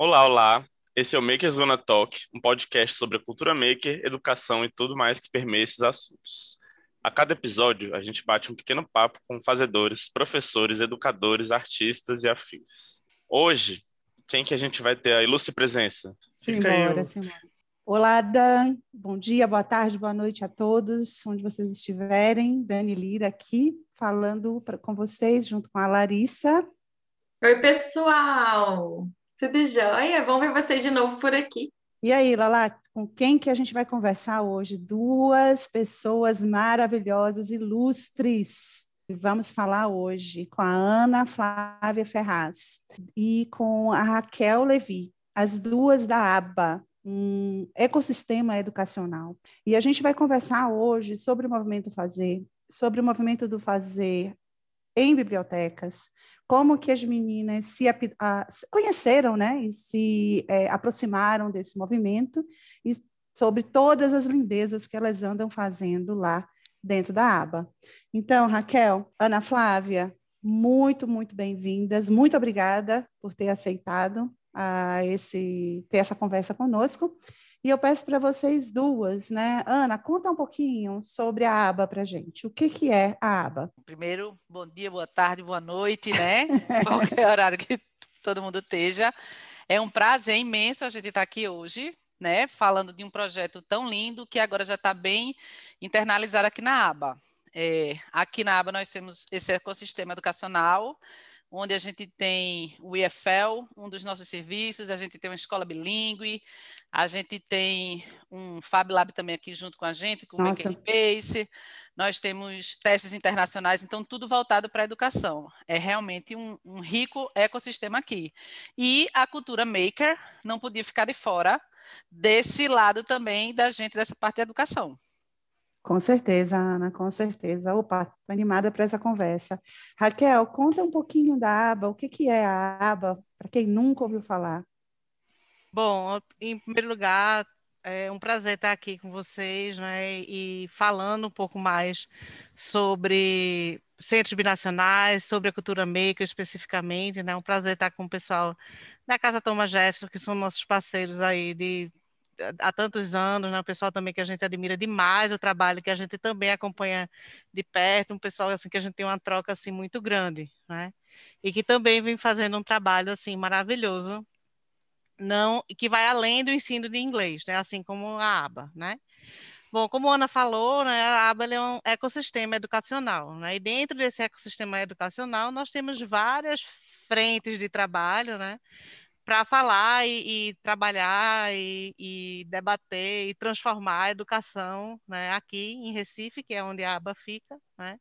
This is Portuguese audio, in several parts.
Olá, olá. Esse é o Makers Gonna Talk, um podcast sobre a cultura maker, educação e tudo mais que permeia esses assuntos. A cada episódio, a gente bate um pequeno papo com fazedores, professores, educadores, artistas e afins. Hoje, quem que a gente vai ter a ilustre presença? Fica simbora, simbora. Olá, Dan. Bom dia, boa tarde, boa noite a todos, onde vocês estiverem. Dani Lira aqui, falando pra, com vocês, junto com a Larissa. Oi, pessoal! Tudo jóia? Bom ver vocês de novo por aqui. E aí, Lala, com quem que a gente vai conversar hoje? Duas pessoas maravilhosas, ilustres. Vamos falar hoje com a Ana Flávia Ferraz e com a Raquel Levi, as duas da ABA, um ecossistema educacional. E a gente vai conversar hoje sobre o movimento Fazer, sobre o movimento do Fazer em bibliotecas, como que as meninas se, a, se conheceram, né, e se é, aproximaram desse movimento e sobre todas as lindezas que elas andam fazendo lá dentro da aba. Então, Raquel, Ana Flávia, muito, muito bem-vindas. Muito obrigada por ter aceitado a esse ter essa conversa conosco. E eu peço para vocês duas, né? Ana, conta um pouquinho sobre a aba para gente. O que, que é a aba? Primeiro, bom dia, boa tarde, boa noite, né? Qualquer horário que todo mundo esteja. É um prazer imenso a gente estar aqui hoje, né? Falando de um projeto tão lindo que agora já está bem internalizado aqui na aba. É, aqui na aba nós temos esse ecossistema educacional onde a gente tem o IFL, um dos nossos serviços, a gente tem uma escola bilíngue, a gente tem um Fab Lab também aqui junto com a gente, com o Makerspace, nós temos testes internacionais, então tudo voltado para a educação. É realmente um, um rico ecossistema aqui. E a cultura maker não podia ficar de fora desse lado também da gente, dessa parte da educação. Com certeza, Ana, com certeza. Opa, estou animada para essa conversa. Raquel, conta um pouquinho da aba, o que, que é a aba, para quem nunca ouviu falar. Bom, em primeiro lugar, é um prazer estar aqui com vocês, né, e falando um pouco mais sobre centros binacionais, sobre a cultura maker especificamente, né, um prazer estar com o pessoal da Casa Thomas Jefferson, que são nossos parceiros aí de há tantos anos, né? um pessoal também que a gente admira demais o trabalho, que a gente também acompanha de perto, um pessoal assim que a gente tem uma troca assim muito grande, né? E que também vem fazendo um trabalho assim maravilhoso, não que vai além do ensino de inglês, né? Assim como a aba, né? Bom, como a Ana falou, né, a aba é um ecossistema educacional, né? E dentro desse ecossistema educacional nós temos várias frentes de trabalho, né? Para falar e, e trabalhar e, e, debater e transformar a educação né, aqui em Recife, que é onde a aba fica, né,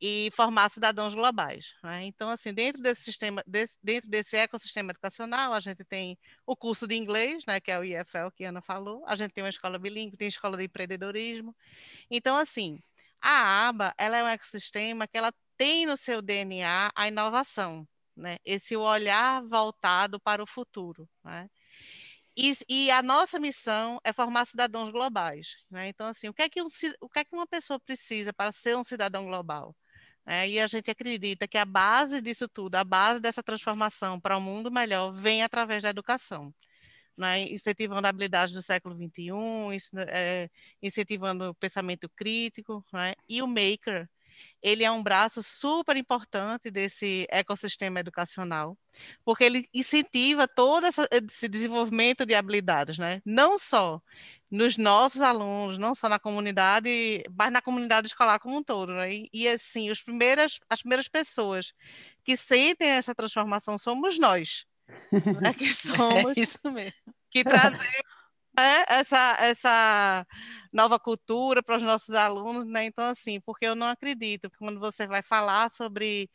e formar cidadãos globais. Né? Então, assim, dentro desse sistema, desse, dentro desse ecossistema educacional, a gente tem o curso de inglês, né, que é o IFL que a Ana falou, a gente tem uma escola bilíngue, tem escola de empreendedorismo. Então, assim, a aba ela é um ecossistema que ela tem no seu DNA a inovação né? Esse olhar voltado para o futuro, né? E, e, a nossa missão é formar cidadãos globais, né? Então, assim, o que é que, um, o que é que uma pessoa precisa para ser um cidadão global? É, e a gente acredita que a base disso tudo, a base dessa transformação para um mundo melhor, vem através da educação. Né, incentivando a habilidade do século XXI, é, incentivando o pensamento crítico, né, e o maker, ele é um braço super importante desse ecossistema educacional, porque ele incentiva todo esse desenvolvimento de habilidades, né? Não só nos nossos alunos, não só na comunidade, mas na comunidade escolar como um todo, né? E, e assim, os primeiras, as primeiras pessoas que sentem essa transformação somos nós, né? que somos, é isso mesmo. que trazemos é, essa, essa nova cultura para os nossos alunos, né? Então, assim, porque eu não acredito que quando você vai falar sobre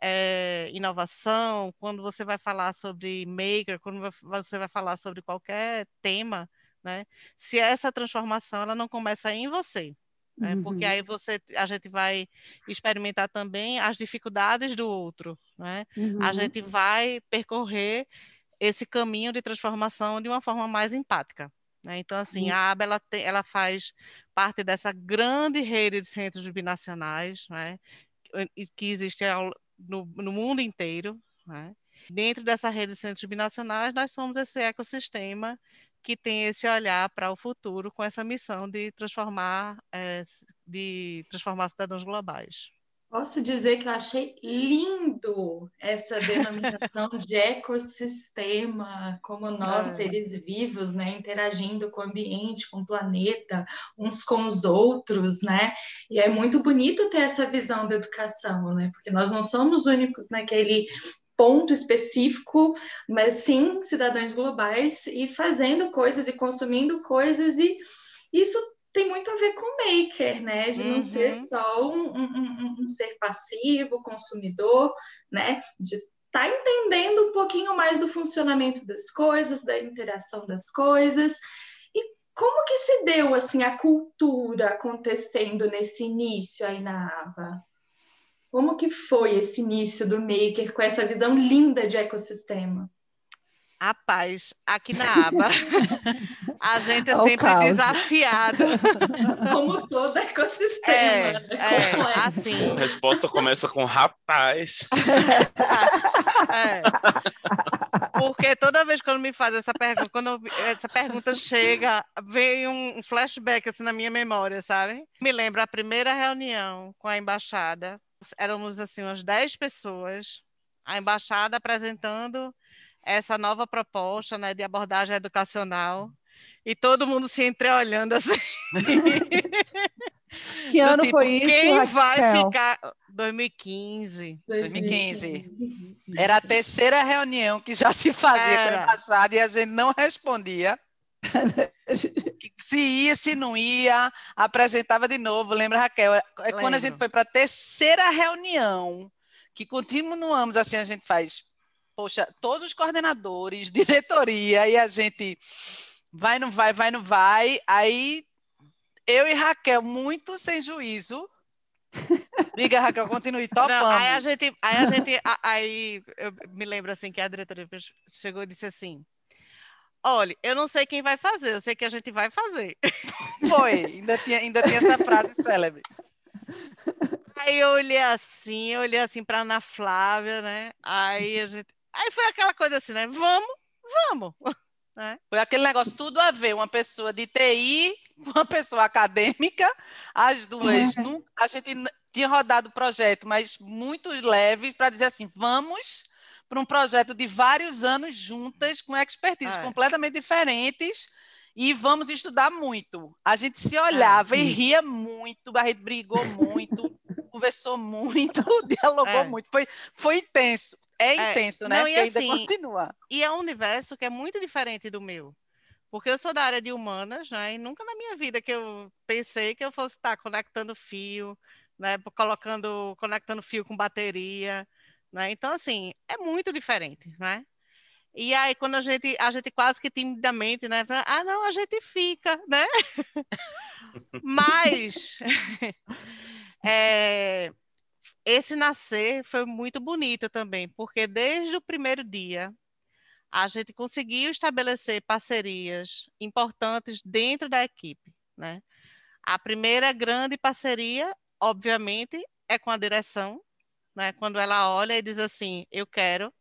é, inovação, quando você vai falar sobre maker, quando você vai falar sobre qualquer tema, né? Se essa transformação ela não começa em você, né? Uhum. Porque aí você, a gente vai experimentar também as dificuldades do outro, né? Uhum. A gente vai percorrer esse caminho de transformação de uma forma mais empática. Né? Então, assim, a ABA ela, tem, ela faz parte dessa grande rede de centros binacionais né? que existe no, no, mundo inteiro. Né? Dentro dessa rede de centros binacionais, nós somos esse ecossistema que tem esse olhar para o futuro com essa missão de transformar, é, de transformar cidadãos globais. Posso dizer que eu achei lindo essa denominação de ecossistema, como nós, é. seres vivos, né, interagindo com o ambiente, com o planeta, uns com os outros, né? E é muito bonito ter essa visão da educação, né? Porque nós não somos únicos naquele ponto específico, mas sim cidadãos globais e fazendo coisas e consumindo coisas e isso tem muito a ver com maker, né? De não uhum. ser só um, um, um, ser passivo, consumidor, né? De estar tá entendendo um pouquinho mais do funcionamento das coisas, da interação das coisas. E como que se deu assim a cultura acontecendo nesse início aí na Ava? Como que foi esse início do maker com essa visão linda de ecossistema? Rapaz, aqui na aba, a gente é sempre desafiado. Como todo ecossistema. É, né? é assim. A resposta começa com rapaz. É. Porque toda vez que me faz essa pergunta, quando essa pergunta chega, vem um flashback assim na minha memória, sabe? Me lembra a primeira reunião com a embaixada. Éramos assim umas 10 pessoas, a embaixada apresentando essa nova proposta né, de abordagem educacional e todo mundo se entreolhando assim. Que ano tipo, foi isso? Quem Raquel? vai ficar 2015. 2015. Era a terceira reunião que já se fazia Era. com a embaixada e a gente não respondia. se ia, se não ia, apresentava de novo. Lembra, Raquel? É Lembro. Quando a gente foi para a terceira reunião, que continuamos assim, a gente faz poxa, todos os coordenadores, diretoria, e a gente vai, não vai, vai, não vai. Aí eu e Raquel, muito sem juízo. Diga, Raquel, continue topando. Não, aí a gente, aí a gente, aí eu me lembro assim que a diretoria chegou e disse assim: Olha, eu não sei quem vai fazer, eu sei que a gente vai fazer. Foi, ainda tinha, ainda tinha essa frase célebre. Aí eu olhei assim, eu olhei assim para Ana Flávia, né? Aí a gente, Aí foi aquela coisa assim, né? Vamos, vamos. É. Foi aquele negócio, tudo a ver, uma pessoa de TI uma pessoa acadêmica, as duas, é. nunca, a gente tinha rodado o projeto, mas muito leve, para dizer assim, vamos para um projeto de vários anos juntas, com expertise é. completamente diferentes, e vamos estudar muito. A gente se olhava e ria muito, a gente brigou muito, conversou muito, dialogou é. muito, foi, foi intenso. É, é intenso, né? Não, e Porque assim, ainda continua. E é um universo que é muito diferente do meu. Porque eu sou da área de humanas, né? E nunca na minha vida que eu pensei que eu fosse estar conectando fio, né? Colocando, conectando fio com bateria, né? Então, assim, é muito diferente, né? E aí, quando a gente, a gente quase que timidamente, né? Ah, não, a gente fica, né? Mas é, esse nascer foi muito bonito também, porque desde o primeiro dia a gente conseguiu estabelecer parcerias importantes dentro da equipe, né? A primeira grande parceria, obviamente, é com a direção, né? Quando ela olha e diz assim, eu quero,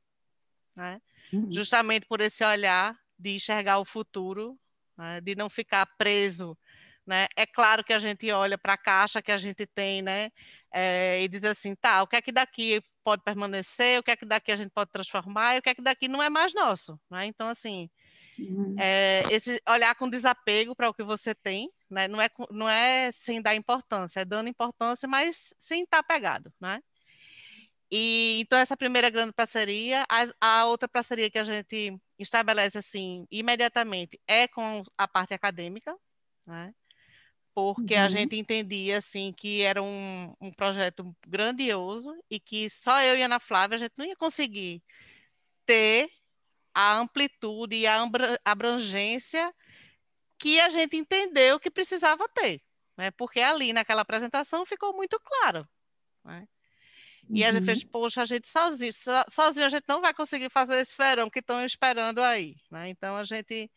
né? Uhum. Justamente por esse olhar de enxergar o futuro, né? de não ficar preso né? É claro que a gente olha para a caixa que a gente tem, né? É, e diz assim, tá, o que é que daqui pode permanecer, o que é que daqui a gente pode transformar, e o que é que daqui não é mais nosso, né? Então, assim, uhum. é, esse olhar com desapego para o que você tem, né? Não é, não é sem dar importância, é dando importância, mas sem estar pegado, né? E então essa primeira grande parceria, a, a, outra parceria que a gente estabelece assim imediatamente é com a parte acadêmica, né? Porque uhum. a gente entendia assim que era um, um projeto grandioso e que só eu e Ana Flávia a gente não ia conseguir ter a amplitude e a abrangência que a gente entendeu que precisava ter, né? Porque ali naquela apresentação ficou muito claro, né? E uhum. a gente fez, uhum. poxa, a gente sozinho, sozinho a gente não vai conseguir fazer esse verão que estão esperando aí, né? Então a gente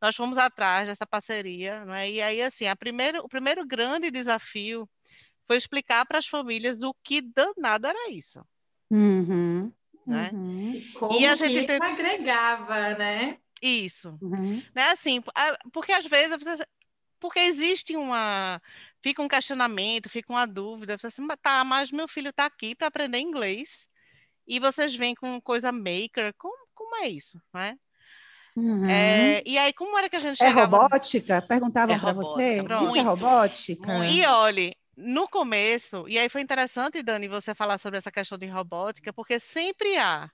nós fomos atrás dessa parceria, não é? E aí, assim, primeiro, o primeiro grande desafio foi explicar para as famílias o que danado era isso. Uhum. né? Uhum. E como e a gente isso agregava, né? Isso. Uhum. Né, assim, porque às vezes porque existe uma fica um questionamento, fica uma dúvida, assim, tá, mas meu filho está aqui para aprender inglês e vocês vêm com coisa maker, como, como é isso, né? Uhum. É, e aí, como era que a gente é chegava... É robótica? Perguntavam é para você. Pronto. Isso é robótica? E olhe, no começo, e aí foi interessante, Dani, você falar sobre essa questão de robótica, porque sempre há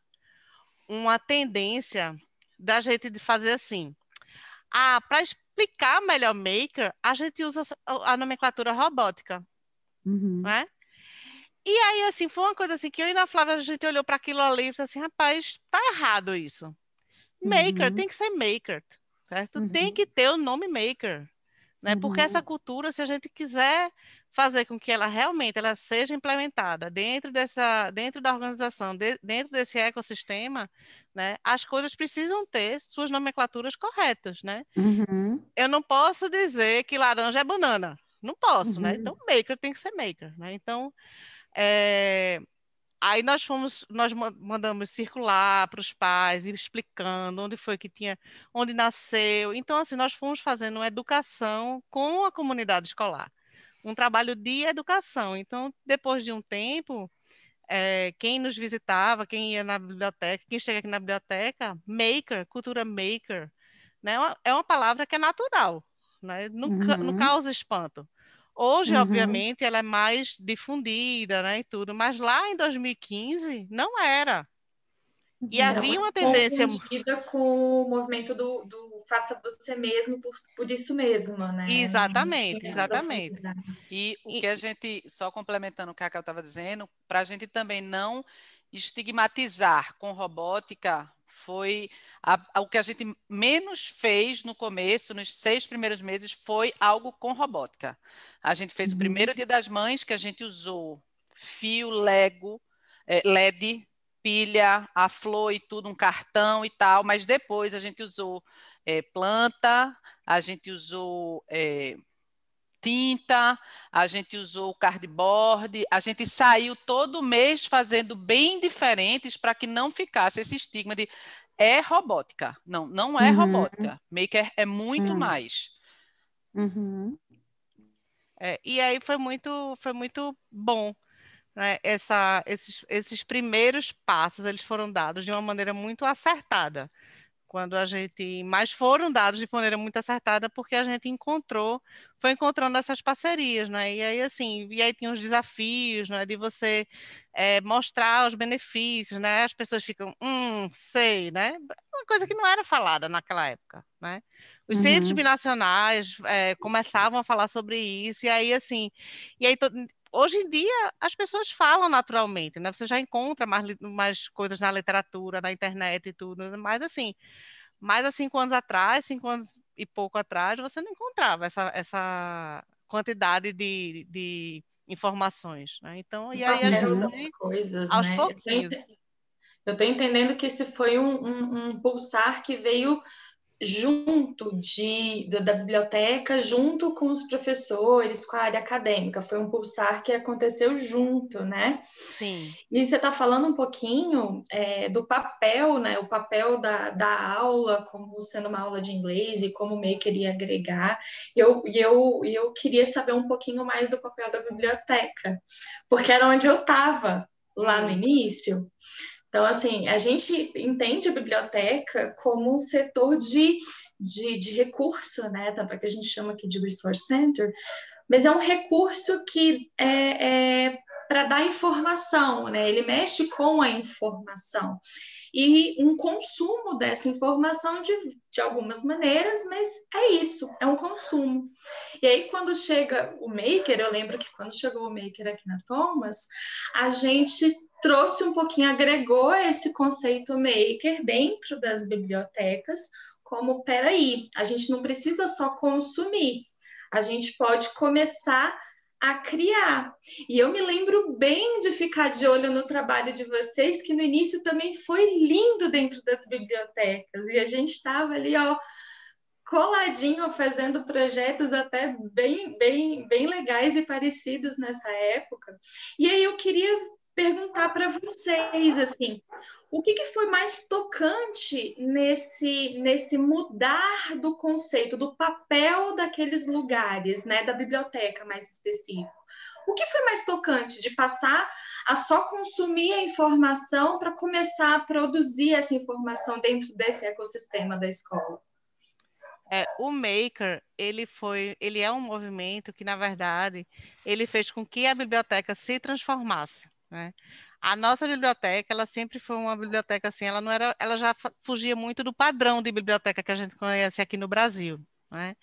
uma tendência da gente de fazer assim. Ah, para explicar melhor maker, a gente usa a nomenclatura robótica. Uhum. Né? E aí, assim, foi uma coisa assim que eu e a Flávia, a gente olhou para aquilo ali e falou assim, rapaz, tá errado isso. Maker uhum. tem que ser maker, certo? Uhum. Tem que ter o nome maker, né? Porque essa uhum. cultura, se a gente quiser fazer com que ela realmente ela seja implementada dentro dessa dentro da organização de, dentro desse ecossistema né as coisas precisam ter suas nomenclaturas corretas né uhum. eu não posso dizer que laranja é banana não posso né? uhum. né então maker tem que ser maker né então é, aí nós fomos nós mandamos circular para os pais explicando onde foi que tinha onde nasceu então assim nós fomos fazendo uma educação com a comunidade escolar um trabalho de educação. Então, depois de um tempo, é, quem nos visitava, quem ia na biblioteca, quem chega aqui na biblioteca, maker, cultura maker, né? É uma é palavra que é natural, né? não, uhum. não causa espanto. Hoje, uhum. obviamente, ela é mais difundida, né, e tudo, mas lá em 2015 não era. E havia uma tendência. Confundida com o movimento do, do faça você mesmo por, por isso mesmo, né? Exatamente, exatamente. E o que a gente, só complementando o que a Cacau estava dizendo, para a gente também não estigmatizar com robótica foi a, a, o que a gente menos fez no começo, nos seis primeiros meses, foi algo com robótica. A gente fez uhum. o primeiro dia das mães que a gente usou fio Lego, é, LED pilha, a flor e tudo, um cartão e tal, mas depois a gente usou é, planta, a gente usou é, tinta, a gente usou cardboard, a gente saiu todo mês fazendo bem diferentes para que não ficasse esse estigma de é robótica. Não, não é uhum. robótica. Maker é muito uhum. mais. Uhum. É, e aí foi muito, foi muito bom né, essa, esses, esses primeiros passos eles foram dados de uma maneira muito acertada quando a gente mas foram dados de maneira muito acertada porque a gente encontrou foi encontrando essas parcerias né? E aí assim e aí tinha os desafios né de você é, mostrar os benefícios né? As pessoas ficam hum sei né? Uma coisa que não era falada naquela época né? Os uhum. centros binacionais é, começavam a falar sobre isso e aí assim e aí hoje em dia as pessoas falam naturalmente, né? Você já encontra mais, mais coisas na literatura, na internet e tudo, mas assim, mais há cinco anos atrás, cinco anos e pouco atrás, você não encontrava essa, essa quantidade de, de informações, né? Então, e aí a gente, coisas, aos né? pouquinhos. Eu estou entendendo que esse foi um, um, um pulsar que veio junto de, da, biblioteca, junto com os professores, com a área acadêmica. Foi um pulsar que aconteceu junto, né? Sim. E você está falando um pouquinho é, do papel, né? O papel da, da aula, como sendo uma aula de inglês e como meio queria agregar. E eu, eu, eu queria saber um pouquinho mais do papel da biblioteca, porque era onde eu estava lá no início. Então, assim, a gente entende a biblioteca como um setor de, de, de recurso, né? Tanto é que a gente chama aqui de Resource Center, mas é um recurso que é, é para dar informação, né? Ele mexe com a informação e um consumo dessa informação de, de algumas maneiras, mas é isso, é um consumo. E aí, quando chega o Maker, eu lembro que quando chegou o Maker aqui na Thomas, a gente trouxe um pouquinho, agregou esse conceito maker dentro das bibliotecas, como peraí, a gente não precisa só consumir, a gente pode começar a criar. E eu me lembro bem de ficar de olho no trabalho de vocês, que no início também foi lindo dentro das bibliotecas, e a gente estava ali, ó, coladinho fazendo projetos até bem, bem, bem legais e parecidos nessa época. E aí eu queria perguntar para vocês, assim, o que, que, foi mais tocante nesse, nesse mudar do conceito, do papel daqueles lugares, né, da biblioteca mais específico? O que foi mais tocante de passar a só consumir a informação para começar a produzir essa informação dentro desse ecossistema da escola? É, o Maker, ele foi, ele é um movimento que, na verdade, ele fez com que a biblioteca se transformasse, né? A nossa biblioteca, ela sempre foi uma biblioteca assim, ela não era, ela já fugia muito do padrão de biblioteca que a gente conhece aqui no Brasil, né?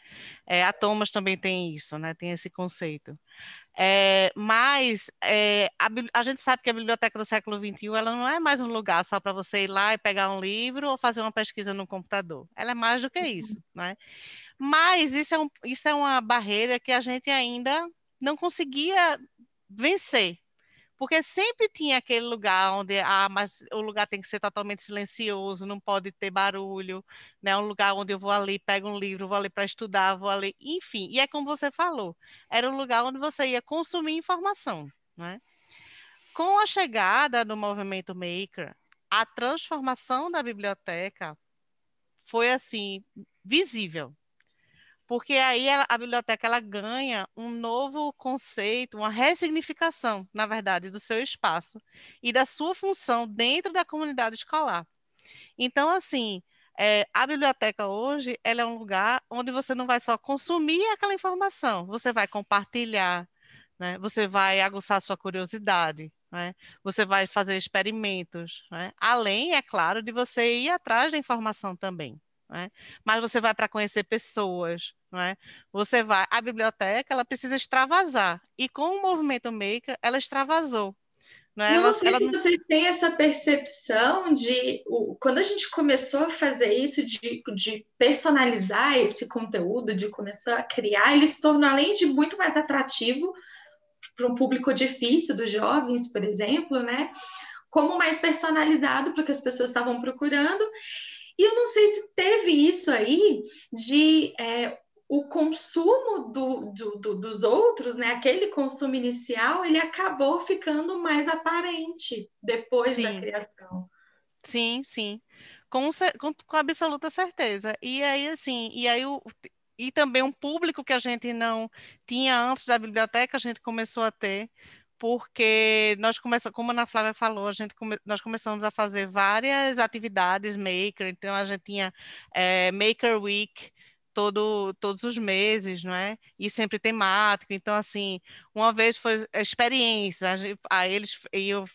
É, a Thomas também tem isso, né? Tem esse conceito. É, mas é, a, a, gente sabe que a biblioteca do século XXI ela não é mais um lugar só para você ir lá e pegar um livro ou fazer uma pesquisa no computador. Ela é mais do que isso, né? Mas isso é, um, isso é uma barreira que a gente ainda não conseguia vencer, porque sempre tinha aquele lugar onde ah, mas o lugar tem que ser totalmente silencioso, não pode ter barulho, né? Um lugar onde eu vou ali, pego um livro, vou ali para estudar, vou ali, enfim. E é como você falou, era um lugar onde você ia consumir informação, né? Com a chegada do movimento Maker, a transformação da biblioteca foi assim visível, porque aí ela, a biblioteca ela ganha um novo conceito, uma ressignificação, na verdade, do seu espaço e da sua função dentro da comunidade escolar. Então, assim, é, a biblioteca hoje ela é um lugar onde você não vai só consumir aquela informação, você vai compartilhar, né? você vai aguçar sua curiosidade, né? você vai fazer experimentos, né? além, é claro, de você ir atrás da informação também né? mas você vai para conhecer pessoas, não é? Você vai, a biblioteca, ela precisa extravasar, e com o movimento maker, ela extravasou. Não, é? não ela, sei ela se não... você tem essa percepção de o, quando a gente começou a fazer isso, de, de personalizar esse conteúdo, de começar a criar, ele se tornou, além de muito mais atrativo para um público difícil dos jovens, por exemplo, né? Como mais personalizado para o que as pessoas estavam procurando, e eu não sei se teve isso aí de é, o consumo do, do, do, dos outros, né? Aquele consumo inicial, ele acabou ficando mais aparente depois sim. da criação. Sim, sim. Com, com, com absoluta certeza. E aí, assim, e aí o, e também um público que a gente não tinha antes da biblioteca, a gente começou a ter, porque nós começamos, como a Ana Flávia falou, a gente come, nós começamos a fazer várias atividades maker, então a gente tinha é, Maker Week todo, todos os meses, não é? E sempre temático, então assim, uma vez foi experiência, aí eles eu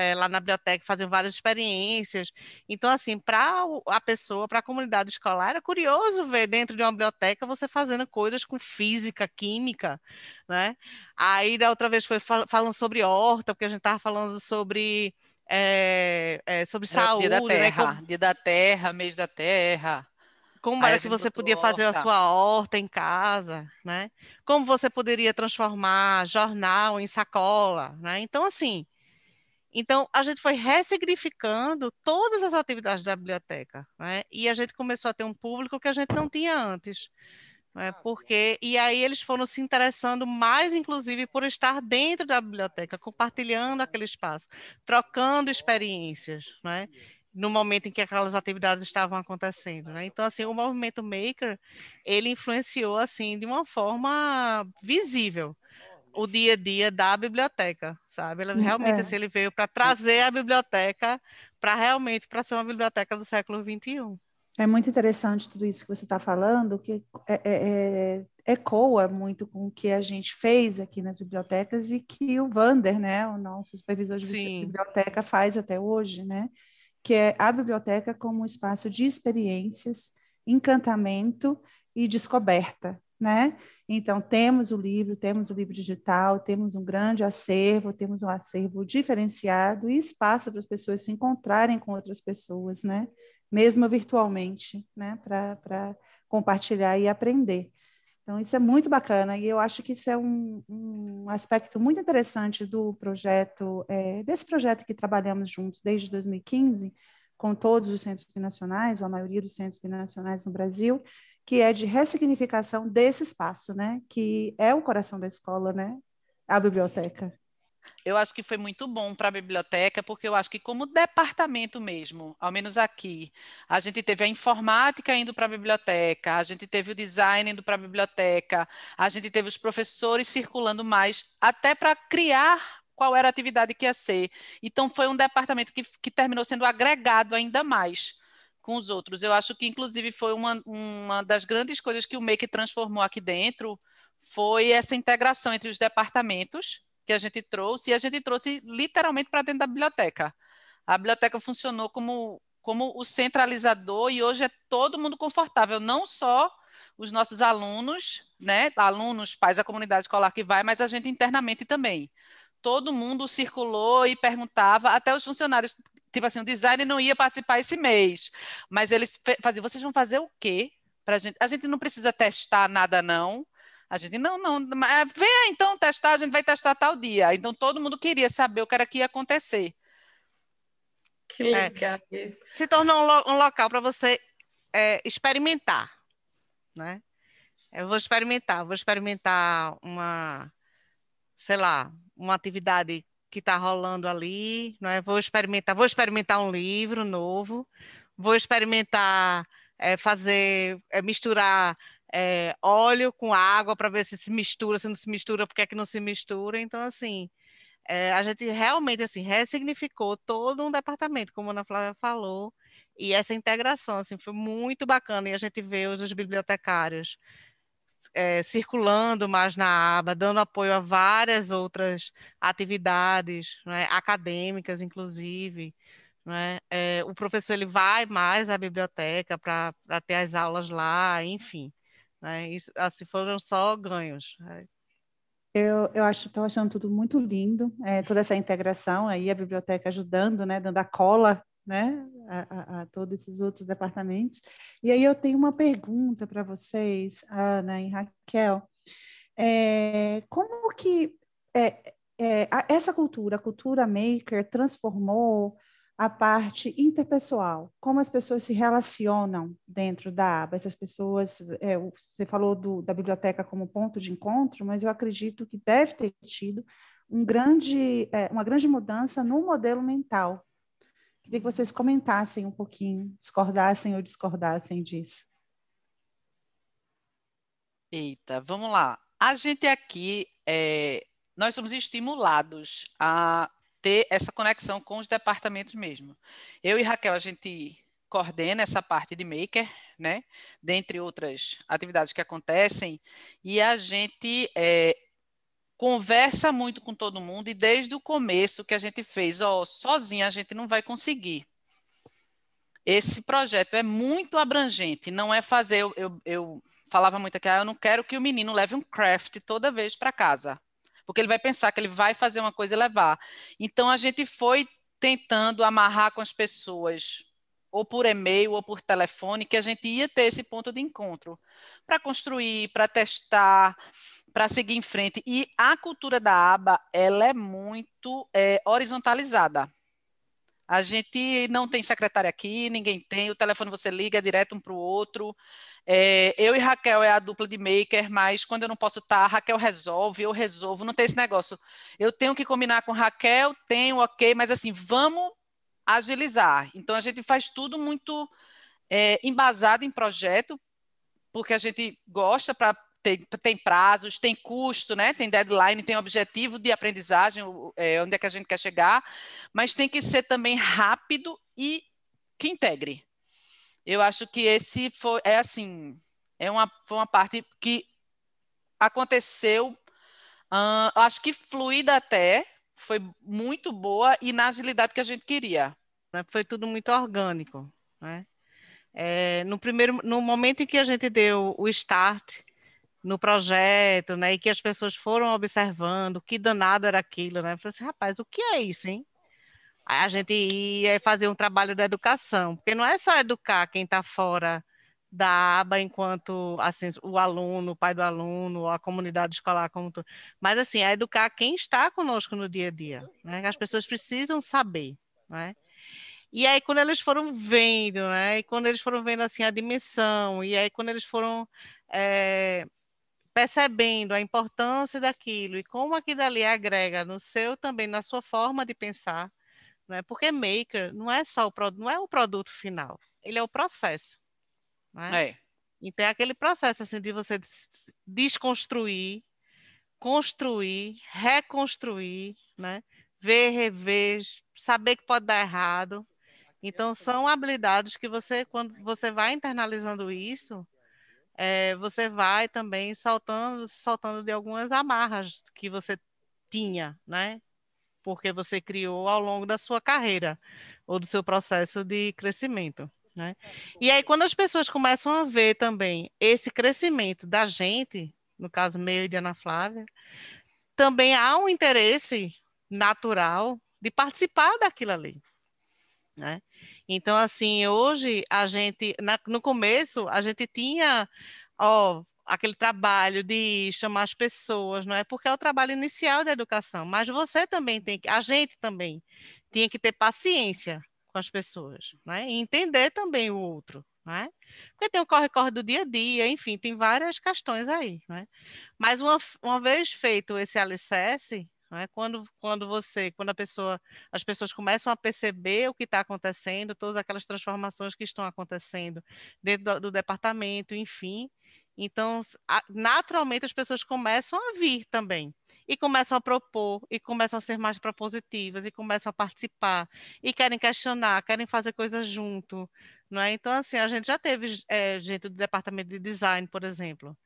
é, lá na biblioteca, faziam várias experiências. Então, assim, para a pessoa, para a comunidade escolar, é curioso ver dentro de uma biblioteca você fazendo coisas com física, química, né? Aí, da outra vez, foi fal falando sobre horta, porque a gente estava falando sobre... É, é, sobre saúde, dia da né? terra, né? dia da terra, mês da terra. Como era que você podia fazer horta. a sua horta em casa, né? Como você poderia transformar jornal em sacola, né? Então, assim, então, a gente foi ressignificando todas as atividades da biblioteca, né? e a gente começou a ter um público que a gente não tinha antes. Né? Porque, e aí eles foram se interessando mais, inclusive, por estar dentro da biblioteca, compartilhando aquele espaço, trocando experiências, né? no momento em que aquelas atividades estavam acontecendo, né? Então, assim, o movimento maker, ele influenciou, assim, de uma forma visível, o dia a dia da biblioteca, sabe? Ele, hum, realmente é. assim, ele veio para trazer a biblioteca para realmente para ser uma biblioteca do século XXI. É muito interessante tudo isso que você está falando, que é, é, é, ecoa muito com o que a gente fez aqui nas bibliotecas e que o Vander, né, o nosso supervisor de Sim. biblioteca, faz até hoje, né? Que é a biblioteca como um espaço de experiências, encantamento e descoberta, né? Então, temos o livro, temos o livro digital, temos um grande acervo, temos um acervo diferenciado e espaço para as pessoas se encontrarem com outras pessoas, né? Mesmo virtualmente, né? Para compartilhar e aprender. Então, isso é muito bacana e eu acho que isso é um, um aspecto muito interessante do projeto, é, desse projeto que trabalhamos juntos desde 2015, com todos os centros binacionais, ou a maioria dos centros binacionais no Brasil, que é de ressignificação desse espaço, né? Que é o coração da escola, né? A biblioteca. eu acho que foi muito bom para a biblioteca, porque eu acho que como departamento mesmo, ao menos aqui, a gente teve a informática indo para a biblioteca, a gente teve o design indo para a biblioteca, a gente teve os professores circulando mais, até para criar qual era a atividade que ia ser. Então, foi um departamento que, que terminou sendo agregado ainda mais com os outros. Eu acho que, inclusive, foi uma, uma das grandes coisas que o Make transformou aqui dentro, foi essa integração entre os departamentos, que a gente trouxe, e a gente trouxe literalmente para dentro da biblioteca. A biblioteca funcionou como, como o centralizador e hoje é todo mundo confortável, não só os nossos alunos, né, alunos, pais, a comunidade escolar que vai, mas a gente internamente também. Todo mundo circulou e perguntava, até os funcionários, tipo assim, o design não ia participar esse mês, mas eles faziam, vocês vão fazer o quê? Pra gente, a gente não precisa testar nada, não. A gente, não, não, é, venha então testar, a gente vai testar tal dia. Então todo mundo queria saber o que era que ia acontecer. Que legal é, isso. Se tornou um, lo um local para você é, experimentar, né? Eu vou experimentar, vou experimentar uma, sei lá, uma atividade que está rolando ali, não é? Vou experimentar, vou experimentar um livro novo, vou experimentar é, fazer, é, misturar é, óleo com água para ver se se mistura, se não se mistura, porque é que não se mistura. Então, assim, é, a gente realmente assim, ressignificou todo um departamento, como a Ana Flávia falou, e essa integração assim, foi muito bacana. E a gente vê os, os bibliotecários é, circulando mais na aba, dando apoio a várias outras atividades, né, acadêmicas, inclusive. Né? É, o professor ele vai mais à biblioteca para ter as aulas lá, enfim. Né? Isso, assim, foram só ganhos. Né? Eu, eu acho, estou achando tudo muito lindo, é, toda essa integração aí, a biblioteca ajudando, né, dando a cola, né, a, a, a, todos esses outros departamentos. E aí eu tenho uma pergunta para vocês, Ana e Raquel. É, como que é, é, essa cultura, a cultura maker, transformou a parte interpessoal, como as pessoas se relacionam dentro da aba. Essas pessoas, é, você falou do, da biblioteca como ponto de encontro, mas eu acredito que deve ter tido um grande, é, uma grande mudança no modelo mental. Queria que vocês comentassem um pouquinho, discordassem ou discordassem disso. Eita, vamos lá. A gente aqui, é, nós somos estimulados a ter essa conexão com os departamentos mesmo. Eu e Raquel, a gente coordena essa parte de maker, né? Dentre outras atividades que acontecem, e a gente é, conversa muito com todo mundo, e desde o começo que a gente fez, ó, sozinha a gente não vai conseguir. Esse projeto é muito abrangente, não é fazer. Eu, eu, eu falava muito aqui, ah, eu não quero que o menino leve um craft toda vez para casa porque ele vai pensar que ele vai fazer uma coisa e levar. Então a gente foi tentando amarrar com as pessoas, ou por e-mail ou por telefone, que a gente ia ter esse ponto de encontro para construir, para testar, para seguir em frente. E a cultura da aba, ela é muito é, horizontalizada. A gente não tem secretária aqui, ninguém tem, o telefone você liga direto um para o outro. É, eu e Raquel é a dupla de maker, mas quando eu não posso estar, Raquel resolve, eu resolvo, não tem esse negócio. Eu tenho que combinar com Raquel, tenho, ok, mas assim, vamos agilizar. Então a gente faz tudo muito é, embasado em projeto, porque a gente gosta para tem, tem, prazos, tem custo, né? tem deadline, tem objetivo de aprendizagem, é, onde é que a gente quer chegar, mas tem que ser também rápido e que integre. Eu acho que esse foi, é assim, é uma, foi uma parte que aconteceu, acho que fluida até, foi muito boa e na agilidade que a gente queria. Né, foi tudo muito orgânico, né? É, no primeiro, no momento em que a gente deu o start, no projeto, né? E que as pessoas foram observando que danado era aquilo, né? Eu falei assim, rapaz, o que é isso, hein? Aí a gente ia fazer um trabalho da educação, porque não é só educar quem está fora da aba enquanto assim o aluno, o pai do aluno, a comunidade escolar como tudo, mas assim é educar quem está conosco no dia a dia, né? As pessoas precisam saber, né? E aí quando eles foram vendo, né? E quando eles foram vendo assim a dimensão, e aí quando eles foram é, percebendo a importância daquilo e como aquilo ali agrega no seu também na sua forma de pensar, não é? Porque maker não é só o produto, não é o produto final, ele é o processo, não é? é. Então é aquele processo assim de você desconstruir, construir, reconstruir, né? Ver, rever, saber que pode dar errado. Então são habilidades que você quando você vai internalizando isso, é, você vai também saltando, saltando de algumas amarras que você tinha, né? Porque você criou ao longo da sua carreira ou do seu processo de crescimento. Né? E aí, quando as pessoas começam a ver também esse crescimento da gente, no caso meu e de Ana Flávia, também há um interesse natural de participar daquilo ali. Né? Então, assim, hoje a gente, na, no começo, a gente tinha, ó, aquele trabalho de chamar as pessoas, não é? Porque é o trabalho inicial da educação, mas você também tem que, a gente também tinha que ter paciência com as pessoas, né? E entender também o outro, né? Porque tem o corre-corre do dia a dia, enfim, tem várias questões aí, né? Mas uma, uma vez feito esse alicerce, é? Quando, quando você, quando a pessoa, as pessoas começam a perceber o que está acontecendo, todas aquelas transformações que estão acontecendo dentro do, do departamento, enfim, então naturalmente as pessoas começam a vir também e começam a propor e começam a ser mais propositivas e começam a participar e querem questionar, querem fazer coisas junto, não é? Então assim a gente já teve é, gente do departamento de design, por exemplo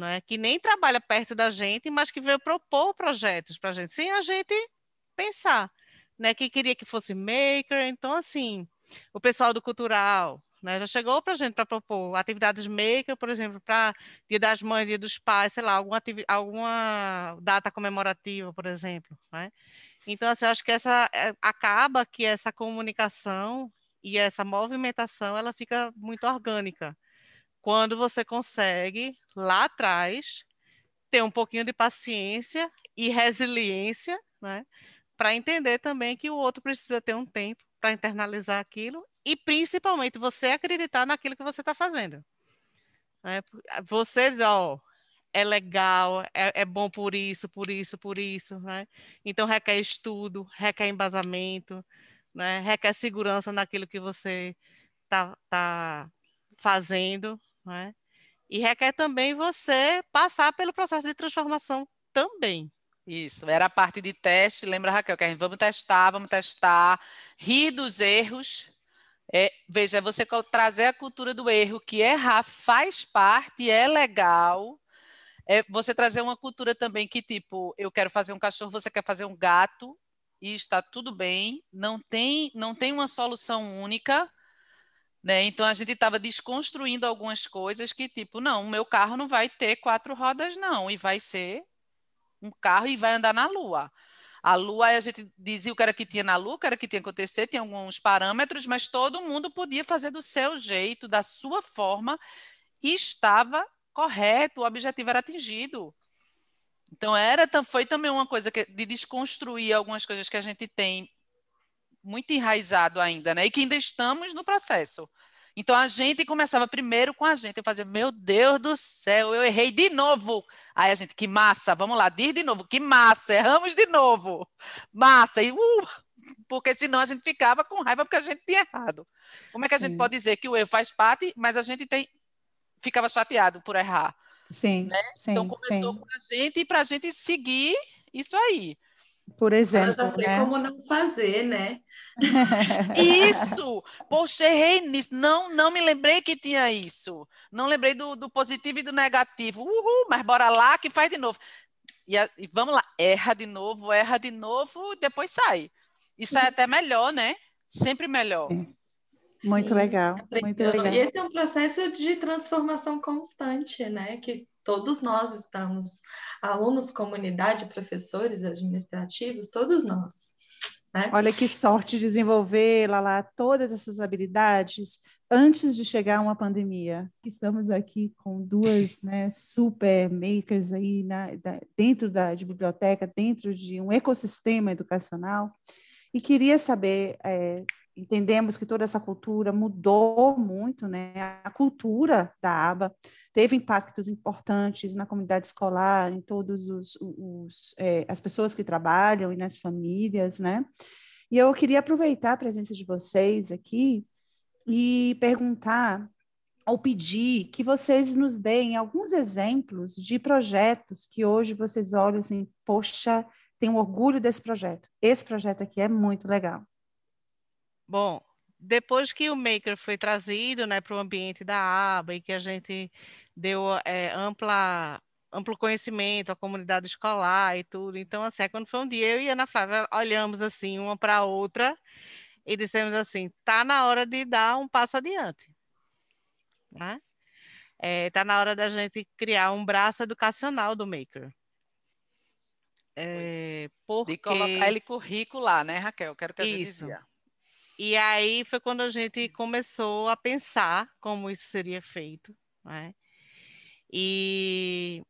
é? que nem trabalha perto da gente, mas que veio propor projetos para a gente, sem a gente pensar, né? que queria que fosse maker. Então, assim, o pessoal do cultural né, já chegou para a gente para propor atividades maker, por exemplo, para Dia das Mães, Dia dos Pais, sei lá, alguma, alguma data comemorativa, por exemplo. Né? Então, assim, eu acho que essa é, acaba que essa comunicação e essa movimentação ela fica muito orgânica quando você consegue, lá atrás, ter um pouquinho de paciência e resiliência, né? Para entender também que o outro precisa ter um tempo para internalizar aquilo e principalmente você acreditar naquilo que você está fazendo. Né? Você diz, ó, é legal, é, é, bom por isso, por isso, por isso, né? Então requer estudo, requer embasamento, né? requer segurança naquilo que você está tá fazendo, né? E requer também você passar pelo processo de transformação também. Isso, era a parte de teste. Lembra, Raquel, que a gente vamos testar, vamos testar, rir dos erros. É, veja, você trazer a cultura do erro, que errar faz parte, é legal. É você trazer uma cultura também que, tipo, eu quero fazer um cachorro, você quer fazer um gato, e está tudo bem, não tem, não tem uma solução única né? Então a gente estava desconstruindo algumas coisas que, tipo, não, o meu carro não vai ter quatro rodas, não, e vai ser um carro e vai andar na Lua. A Lua, a gente dizia o que era que tinha na Lua, o que era que tinha que acontecer, tinha alguns parâmetros, mas todo mundo podia fazer do seu jeito, da sua forma, e estava correto, o objetivo era atingido. Então era, foi também uma coisa que, de desconstruir algumas coisas que a gente tem muito enraizado ainda, né? E que ainda estamos no processo. Então a gente começava primeiro com a gente, eu fazia, meu Deus do céu, eu errei de novo. Aí a gente, que massa, vamos lá, diz de novo, que massa, erramos de novo. Massa, e uh, porque senão a gente ficava com raiva porque a gente tinha errado. Como é que a gente Sim. pode dizer que o erro faz parte, mas a gente tem ficava chateado por errar? Sim. Né? sim então começou sim. com a gente e para a gente seguir isso aí. Por exemplo. Eu já sei né? como não fazer, né? Isso! Poxa, errei nisso. Não, não me lembrei que tinha isso. Não lembrei do, do positivo e do negativo. Uhul, mas bora lá que faz de novo. E, e vamos lá, erra de novo, erra de novo, depois sai. Isso é até melhor, né? Sempre melhor. Muito Sim, legal, muito legal. E esse é um processo de transformação constante, né? Que todos nós estamos, alunos, comunidade, professores, administrativos, todos nós. Né? Olha que sorte desenvolver, lá todas essas habilidades antes de chegar uma pandemia. Estamos aqui com duas né, super makers aí na, da, dentro da, de biblioteca, dentro de um ecossistema educacional. E queria saber, é, entendemos que toda essa cultura mudou muito, né? A cultura da aba teve impactos importantes na comunidade escolar, em todos os, os é, as pessoas que trabalham e nas famílias, né? E eu queria aproveitar a presença de vocês aqui e perguntar ou pedir que vocês nos deem alguns exemplos de projetos que hoje vocês olham assim, poxa, tenho orgulho desse projeto. Esse projeto aqui é muito legal. Bom, depois que o Maker foi trazido né, para o ambiente da aba e que a gente deu é, ampla, amplo conhecimento à comunidade escolar e tudo, então, assim, quando foi um dia, eu e a Ana Flávia olhamos assim, uma para a outra e dissemos assim, tá na hora de dar um passo adiante. Né? É, tá na hora da gente criar um braço educacional do Maker. É, porque... De colocar ele curricular, né, Raquel? Quero que a gente dizia. E aí foi quando a gente começou a pensar como isso seria feito, né? E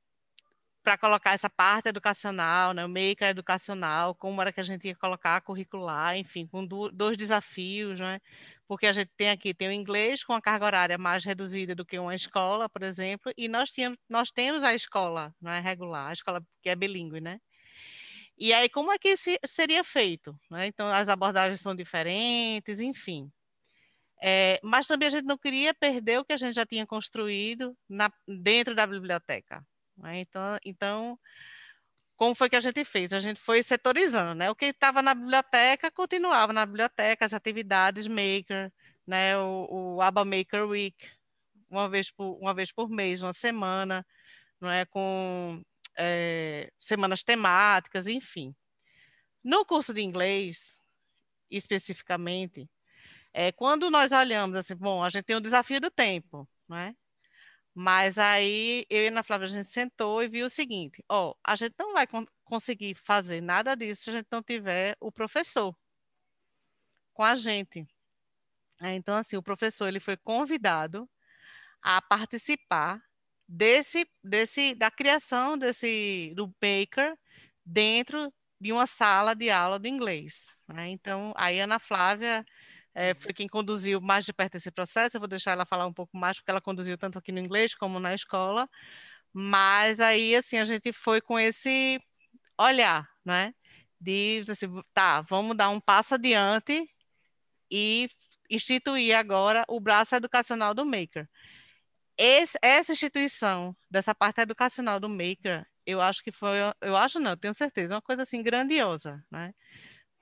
para colocar essa parte educacional, né, o maker educacional, como era que a gente ia colocar curricular, enfim, com do, dois desafios, né? Porque a gente tem aqui tem o inglês com a carga horária mais reduzida do que uma escola, por exemplo, e nós tínhamos, nós temos a escola, não é regular, a escola que é bilíngue, né? E aí, como é que isso seria feito? Né? Então, as abordagens são diferentes, enfim. É, mas também a gente não queria perder o que a gente já tinha construído na, dentro da biblioteca. Né? Então, então, como foi que a gente fez? A gente foi setorizando, né? O que estava na biblioteca continuava na biblioteca, as atividades maker, né? O, o ABA Maker Week, uma vez por, uma vez por mês, uma semana, não é? Com é, semanas temáticas, enfim. No curso de inglês, especificamente, é, quando nós olhamos assim, bom, a gente tem o desafio do tempo, né? Mas aí eu e a Ana Flávia a gente sentou e viu o seguinte: ó, a gente não vai con conseguir fazer nada disso se a gente não tiver o professor com a gente. É, então, assim, o professor ele foi convidado a participar desse, desse, da criação desse do Baker dentro de uma sala de aula do inglês. Né? Então, a Ana Flávia é, foi quem conduziu mais de perto esse processo. Eu vou deixar ela falar um pouco mais, porque ela conduziu tanto aqui no inglês como na escola. Mas aí, assim, a gente foi com esse olhar, né? De, assim, tá, vamos dar um passo adiante e instituir agora o braço educacional do Maker esse, essa instituição dessa parte educacional do Maker, eu acho que foi, eu acho não, tenho certeza, uma coisa assim grandiosa, né?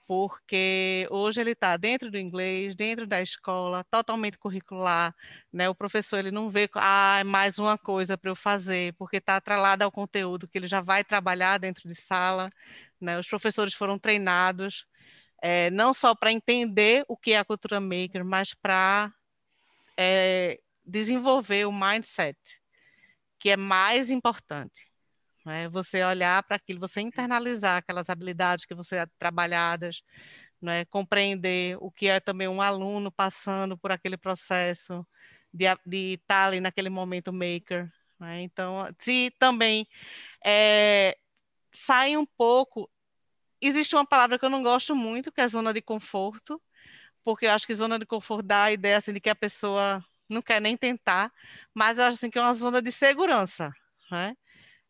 Porque hoje ele está dentro do inglês, dentro da escola, totalmente curricular, né? O professor ele não vê, ah, é mais uma coisa para eu fazer, porque está atrelado ao conteúdo que ele já vai trabalhar dentro de sala, né? Os professores foram treinados é, não só para entender o que é a cultura maker, mas para é, desenvolver o mindset, que é mais importante. Né? Você olhar para aquilo, você internalizar aquelas habilidades que você trabalhadas, né? compreender o que é também um aluno passando por aquele processo de, de estar ali naquele momento maker. Né? Então, se também é, sai um pouco. Existe uma palavra que eu não gosto muito, que é zona de conforto, porque eu acho que zona de conforto dá a ideia assim, de que a pessoa não quer nem tentar, mas eu acho assim, que é uma zona de segurança. Né?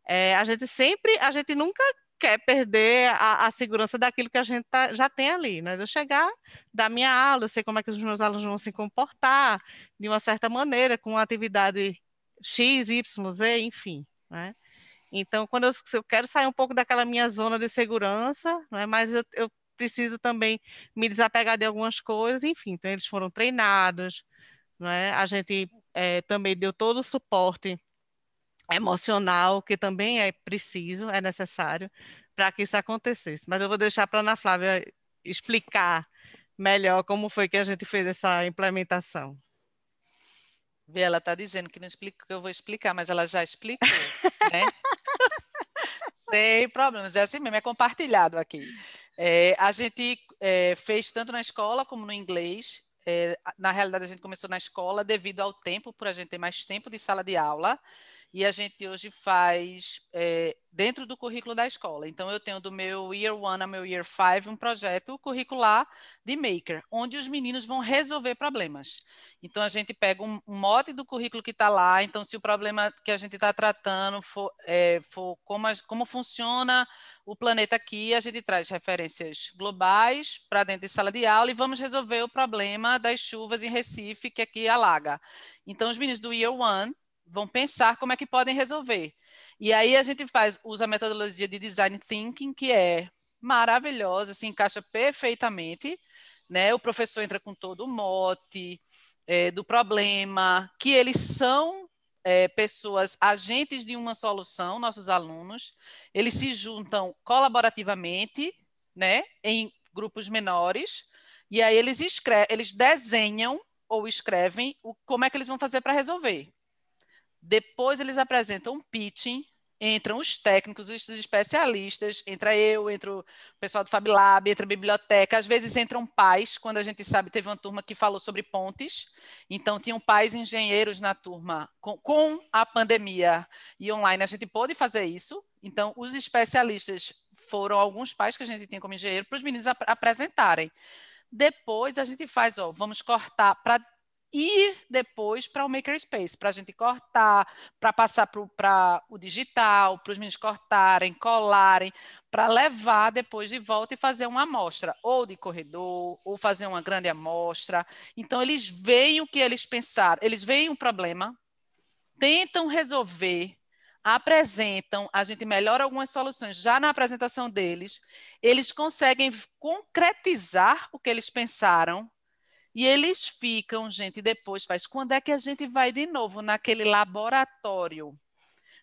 É, a gente sempre, a gente nunca quer perder a, a segurança daquilo que a gente tá, já tem ali, né? De eu chegar da minha aula, eu sei como é que os meus alunos vão se comportar de uma certa maneira, com atividade X, Y, Z, enfim, né? Então, quando eu, eu quero sair um pouco daquela minha zona de segurança, né? mas eu, eu preciso também me desapegar de algumas coisas, enfim, então eles foram treinados, é? A gente é, também deu todo o suporte emocional, que também é preciso, é necessário, para que isso acontecesse. Mas eu vou deixar para a Ana Flávia explicar melhor como foi que a gente fez essa implementação. Vê, ela está dizendo que não explica que eu vou explicar, mas ela já explicou, né? Sem problemas, é assim mesmo, é compartilhado aqui. É, a gente é, fez tanto na escola como no inglês, é, na realidade, a gente começou na escola devido ao tempo, por a gente ter mais tempo de sala de aula. E a gente hoje faz é, dentro do currículo da escola. Então, eu tenho do meu Year One ao meu Year Five um projeto curricular de Maker, onde os meninos vão resolver problemas. Então, a gente pega um, mote do currículo que está lá. Então, se o problema que a gente está tratando for, é, for como, a, como funciona o planeta aqui, a gente traz referências globais para dentro de sala de aula e vamos resolver o problema das chuvas em Recife, que aqui alaga. Então, os meninos do Year One vão pensar como é que podem resolver. E aí a gente faz, usa a metodologia de design thinking, que é maravilhosa, se encaixa perfeitamente, né? O professor entra com todo o mote é, do problema, que eles são é, pessoas agentes de uma solução, nossos alunos, eles se juntam colaborativamente, né? Em grupos menores, e aí eles eles desenham ou escrevem o, como é que eles vão fazer para resolver. Depois eles apresentam um pitching, entram os técnicos, os especialistas, entra eu, entra o pessoal do Fab Lab, entra a biblioteca, às vezes entram pais, quando a gente sabe, teve uma turma que falou sobre pontes, então tinham pais engenheiros na turma, com, com a pandemia. E online a gente pôde fazer isso, então os especialistas foram alguns pais que a gente tem como engenheiro para os meninos ap apresentarem. Depois a gente faz, ó, vamos cortar para e depois para o Makerspace, para a gente cortar, para passar para o digital, para os meninos cortarem, colarem, para levar depois de volta e fazer uma amostra, ou de corredor, ou fazer uma grande amostra. Então, eles veem o que eles pensaram, eles veem um problema, tentam resolver, apresentam, a gente melhora algumas soluções já na apresentação deles, eles conseguem concretizar o que eles pensaram e eles ficam, gente, depois faz. Quando é que a gente vai de novo naquele laboratório?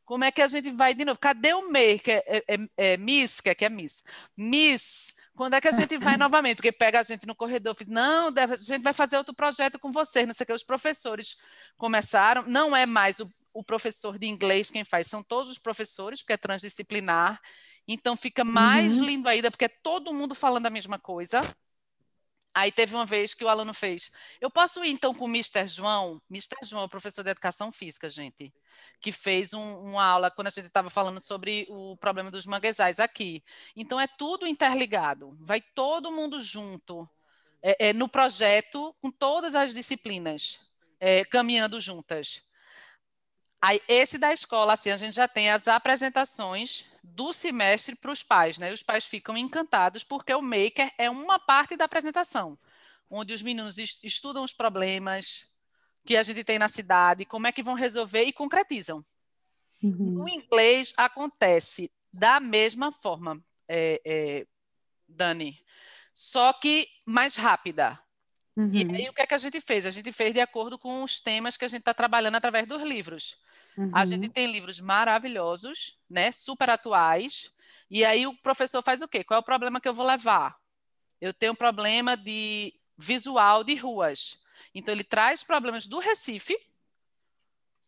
Como é que a gente vai de novo? Cadê o Maker? É, é, é, Miss, que é, que é Miss? Miss, quando é que a gente vai novamente? Porque pega a gente no corredor, diz, não, deve, a gente vai fazer outro projeto com vocês, não sei o que. Os professores começaram, não é mais o, o professor de inglês quem faz, são todos os professores, porque é transdisciplinar. Então fica mais uhum. lindo ainda, porque é todo mundo falando a mesma coisa. Aí teve uma vez que o aluno fez: Eu posso ir então com o Mr. João? Mr. João é professor de educação física, gente, que fez um, uma aula quando a gente estava falando sobre o problema dos manguezais aqui. Então é tudo interligado, vai todo mundo junto é, é, no projeto com todas as disciplinas é, caminhando juntas. Aí, esse da escola, assim, a gente já tem as apresentações do semestre para os pais, né? Os pais ficam encantados porque o maker é uma parte da apresentação, onde os meninos estudam os problemas que a gente tem na cidade, como é que vão resolver e concretizam. Uhum. No inglês acontece da mesma forma, é, é, Dani, só que mais rápida. Uhum. E aí o que é que a gente fez? A gente fez de acordo com os temas que a gente está trabalhando através dos livros. Uhum. A gente tem livros maravilhosos, né, super atuais. E aí o professor faz o quê? Qual é o problema que eu vou levar? Eu tenho um problema de visual de ruas. Então ele traz problemas do Recife,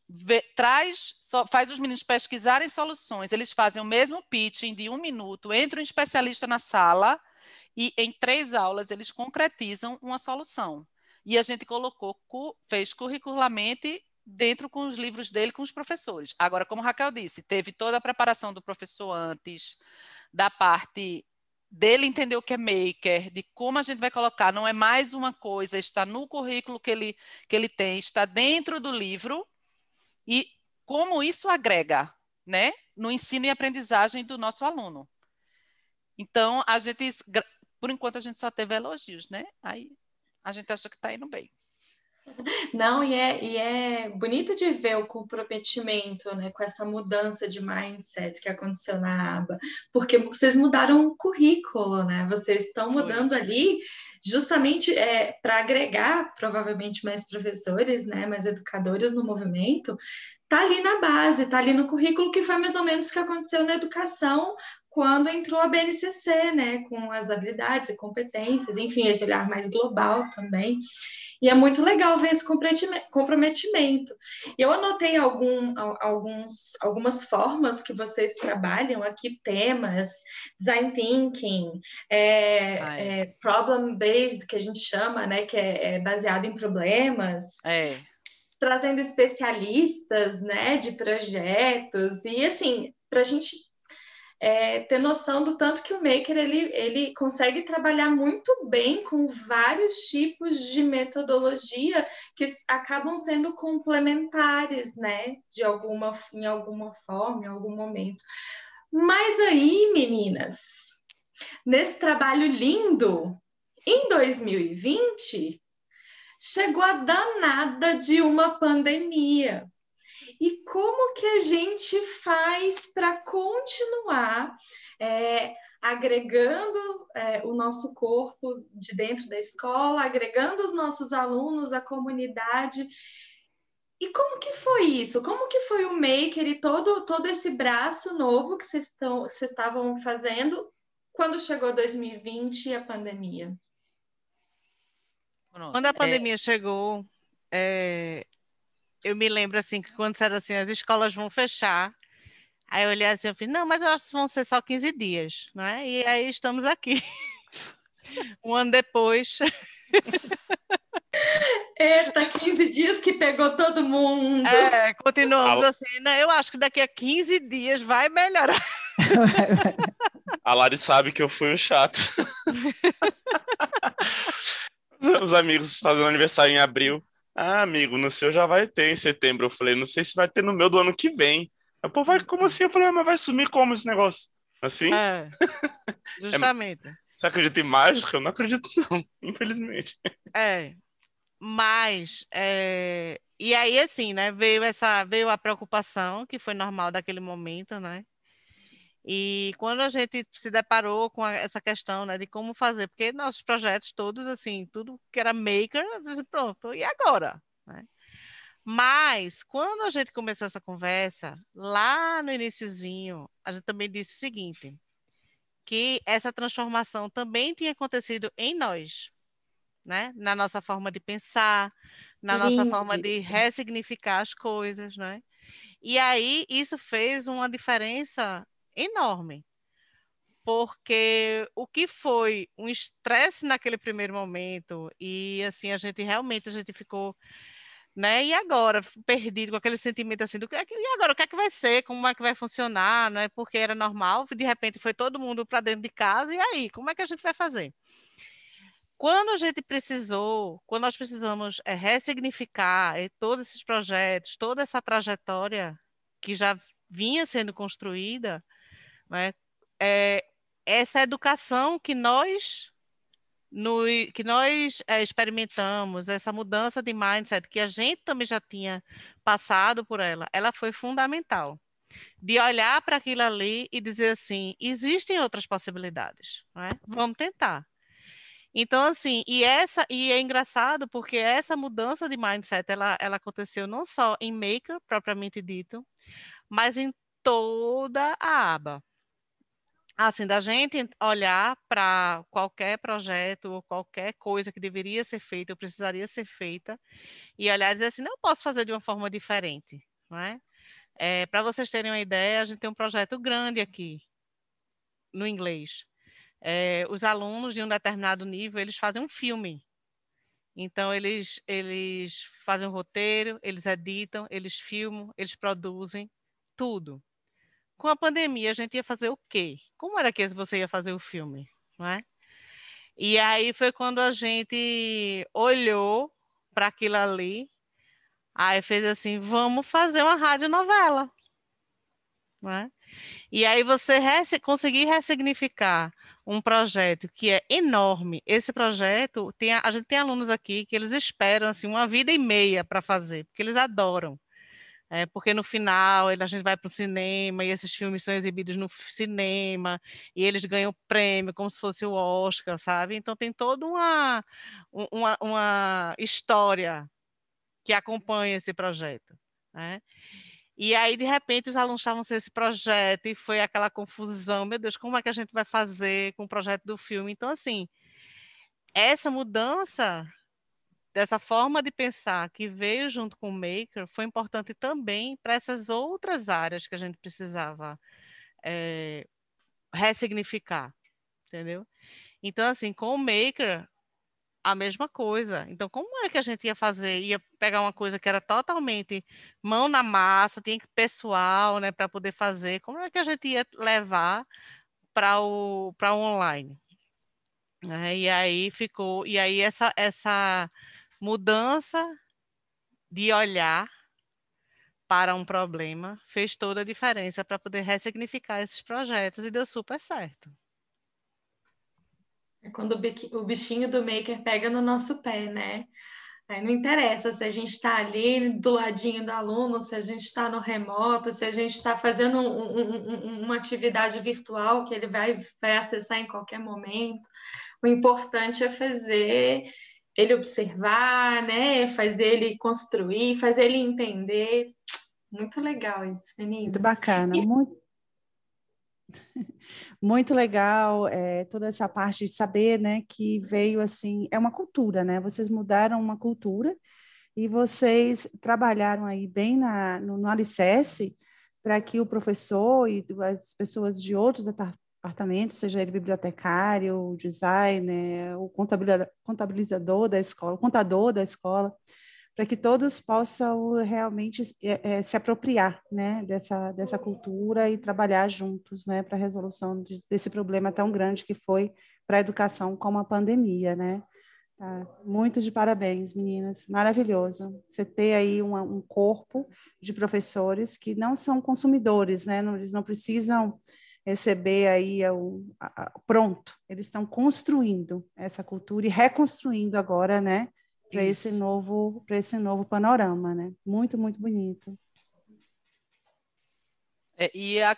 vê, traz, só, faz os meninos pesquisarem soluções. Eles fazem o mesmo pitching de um minuto, entra um especialista na sala e em três aulas eles concretizam uma solução. E a gente colocou, fez curricularmente dentro com os livros dele, com os professores. Agora, como Raquel disse, teve toda a preparação do professor antes, da parte dele entender o que é maker, de como a gente vai colocar, não é mais uma coisa, está no currículo que ele, que ele tem, está dentro do livro, e como isso agrega né, no ensino e aprendizagem do nosso aluno. Então, a gente, por enquanto, a gente só teve elogios, né? Aí a gente acha que está indo bem. Não, e é, e é bonito de ver o comprometimento, né, com essa mudança de mindset que aconteceu na aba, porque vocês mudaram o currículo, né? Vocês estão mudando Foi. ali justamente é, para agregar provavelmente mais professores, né, mais educadores no movimento, tá ali na base, tá ali no currículo que foi mais ou menos o que aconteceu na educação quando entrou a BNCC, né, com as habilidades e competências, enfim, esse olhar mais global também. E é muito legal ver esse comprometimento. Eu anotei algum, alguns, algumas formas que vocês trabalham aqui, temas, design thinking, é, é problem-based, que a gente chama, né, que é, é baseado em problemas. É. trazendo especialistas, né, de projetos, e assim, para a gente é, ter noção do tanto que o Maker ele, ele consegue trabalhar muito bem com vários tipos de metodologia que acabam sendo complementares, né, de alguma, em alguma forma, em algum momento. Mas aí, meninas, nesse trabalho lindo, em 2020, chegou a danada de uma pandemia. E como que a gente faz para continuar é, agregando é, o nosso corpo de dentro da escola, agregando os nossos alunos, a comunidade? E como que foi isso? Como que foi o Maker e todo, todo esse braço novo que vocês estavam fazendo quando chegou 2020 e a pandemia? Quando a é. pandemia é... chegou, é, eu me lembro assim que quando disseram assim, as escolas vão fechar, aí eu olhei assim, eu falei, não, mas eu acho que vão ser só 15 dias, não é? E aí estamos aqui. um ano depois. Eita, 15 dias que pegou todo mundo. É, continuamos assim, né? Eu acho que daqui a 15 dias vai melhorar. A Lari sabe que eu fui o chato. Os amigos fazendo aniversário em abril. Ah, amigo, no seu já vai ter em setembro. Eu falei, não sei se vai ter no meu do ano que vem. A pô, vai, como assim? Eu falei, ah, mas vai sumir como esse negócio? Assim? É, justamente. É, você acredita em mágica? Eu não acredito, não, infelizmente. É, mas, é... e aí, assim, né, veio essa, veio a preocupação, que foi normal daquele momento, né, e quando a gente se deparou com essa questão, né, de como fazer, porque nossos projetos todos, assim, tudo que era maker, pronto, e agora? Né? Mas, quando a gente começou essa conversa, lá no iníciozinho, a gente também disse o seguinte, que essa transformação também tinha acontecido em nós, né? Na nossa forma de pensar, na nossa forma de ressignificar as coisas, né? E aí, isso fez uma diferença enorme. Porque o que foi um estresse naquele primeiro momento, e assim, a gente realmente a gente ficou né? E agora, perdido com aquele sentimento assim do que e agora o que é que vai ser? Como é que vai funcionar? Não é porque era normal, de repente foi todo mundo para dentro de casa e aí, como é que a gente vai fazer? Quando a gente precisou, quando nós precisamos é, ressignificar é, todos esses projetos, toda essa trajetória que já vinha sendo construída, né? É, essa educação que nós no, que nós é, experimentamos, essa mudança de mindset que a gente também já tinha passado por ela, ela foi fundamental. De olhar para aquilo ali e dizer assim, existem outras possibilidades, é? vamos tentar. Então, assim, e essa e é engraçado porque essa mudança de mindset ela, ela aconteceu não só em Maker, propriamente dito, mas em toda a aba assim, da gente olhar para qualquer projeto ou qualquer coisa que deveria ser feita ou precisaria ser feita e olhar e dizer assim, não posso fazer de uma forma diferente, não é? é para vocês terem uma ideia, a gente tem um projeto grande aqui no inglês. É, os alunos de um determinado nível, eles fazem um filme. Então, eles, eles fazem um roteiro, eles editam, eles filmam, eles produzem, tudo com a pandemia, a gente ia fazer o quê? Como era que você ia fazer o filme? Não é? E aí foi quando a gente olhou para aquilo ali, aí fez assim, vamos fazer uma radionovela. Não é? E aí você resse conseguir ressignificar um projeto que é enorme. Esse projeto, tem, a gente tem alunos aqui que eles esperam assim, uma vida e meia para fazer, porque eles adoram. É, porque no final a gente vai para o cinema e esses filmes são exibidos no cinema e eles ganham prêmio como se fosse o Oscar, sabe? Então tem toda uma, uma, uma história que acompanha esse projeto. Né? E aí, de repente, os alunos estavam sem esse projeto e foi aquela confusão, meu Deus, como é que a gente vai fazer com o projeto do filme? Então, assim, essa mudança dessa forma de pensar que veio junto com o Maker foi importante também para essas outras áreas que a gente precisava é, ressignificar, entendeu? Então, assim, com o Maker, a mesma coisa. Então, como é que a gente ia fazer? Ia pegar uma coisa que era totalmente mão na massa, tinha que pessoal, né, para poder fazer. Como é que a gente ia levar para o o online? É, e aí ficou, e aí essa essa mudança de olhar para um problema fez toda a diferença para poder ressignificar esses projetos e deu super certo. É quando o bichinho do maker pega no nosso pé, né? Aí não interessa se a gente está ali do ladinho do aluno, se a gente está no remoto, se a gente está fazendo um, um, uma atividade virtual que ele vai, vai acessar em qualquer momento. O importante é fazer ele observar, né? Fazer ele construir, fazer ele entender. Muito legal isso, meninas. Muito bacana, e... muito, muito legal é, toda essa parte de saber, né, que veio assim, é uma cultura, né? Vocês mudaram uma cultura e vocês trabalharam aí bem na, no, no alicerce para que o professor e as pessoas de outros departamentos, seja ele bibliotecário, designer, o contabilizador da escola, o contador da escola, para que todos possam realmente é, se apropriar né, dessa, dessa cultura e trabalhar juntos né, para a resolução de, desse problema tão grande que foi para a educação como a pandemia. Né? Tá. Muito de parabéns, meninas. Maravilhoso. Você ter aí uma, um corpo de professores que não são consumidores, né? Não, eles não precisam receber aí o, a, a, pronto. Eles estão construindo essa cultura e reconstruindo agora, né? para esse novo para esse novo panorama, né? Muito muito bonito. É, e a,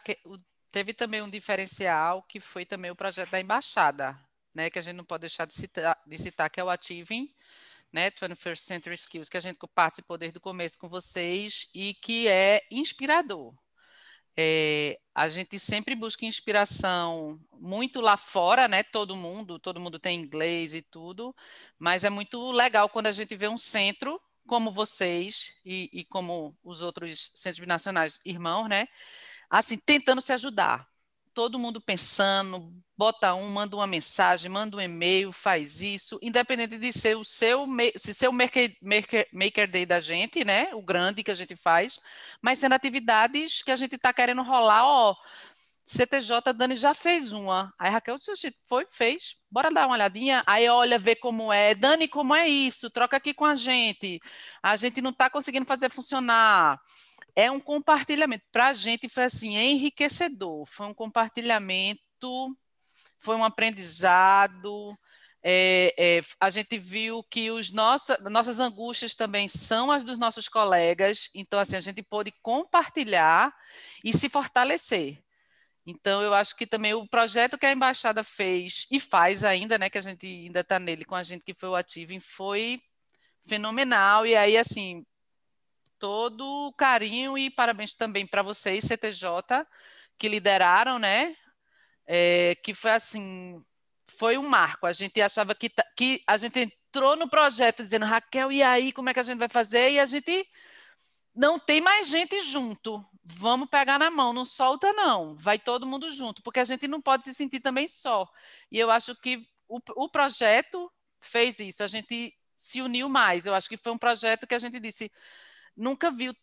teve também um diferencial que foi também o projeto da embaixada, né? Que a gente não pode deixar de citar, de citar que é o Ativing, né? 21st Century Skills, que a gente participou desde o começo com vocês e que é inspirador. É, a gente sempre busca inspiração muito lá fora, né? Todo mundo, todo mundo tem inglês e tudo, mas é muito legal quando a gente vê um centro como vocês e, e como os outros centros binacionais irmãos, né? Assim, tentando se ajudar, todo mundo pensando, bota um, manda uma mensagem, manda um e-mail, faz isso, independente de ser o seu, se ser o maker, maker, maker Day da gente, né, o grande que a gente faz, mas sendo atividades que a gente está querendo rolar, ó, CTJ, Dani já fez uma. Aí Raquel disse, foi, fez. Bora dar uma olhadinha. Aí olha, vê como é. Dani, como é isso? Troca aqui com a gente. A gente não está conseguindo fazer funcionar é um compartilhamento. Para a gente foi assim, enriquecedor. Foi um compartilhamento, foi um aprendizado. É, é, a gente viu que os nossa, nossas angústias também são as dos nossos colegas, então assim a gente pôde compartilhar e se fortalecer. Então eu acho que também o projeto que a embaixada fez e faz ainda, né, que a gente ainda está nele com a gente que foi o Ativem, foi fenomenal. E aí assim todo o carinho e parabéns também para vocês, CTJ, que lideraram, né? É, que foi assim, foi um marco. A gente achava que, que a gente entrou no projeto dizendo, Raquel, e aí, como é que a gente vai fazer? E a gente não tem mais gente junto. Vamos pegar na mão, não solta, não. Vai todo mundo junto, porque a gente não pode se sentir também só. E eu acho que o, o projeto fez isso, a gente se uniu mais. Eu acho que foi um projeto que a gente disse nunca viu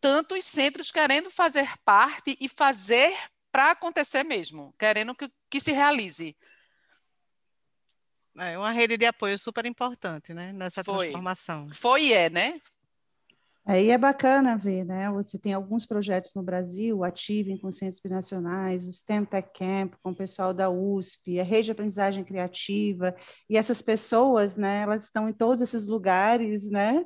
tantos centros querendo fazer parte e fazer para acontecer mesmo, querendo que, que se realize. É uma rede de apoio super importante, né? Nessa Foi. transformação. Foi e é, né? Aí é bacana ver, né? Você tem alguns projetos no Brasil, Ativem com centros binacionais, o STEM Tech Camp com o pessoal da USP, a rede de aprendizagem criativa, e essas pessoas, né? Elas estão em todos esses lugares, né?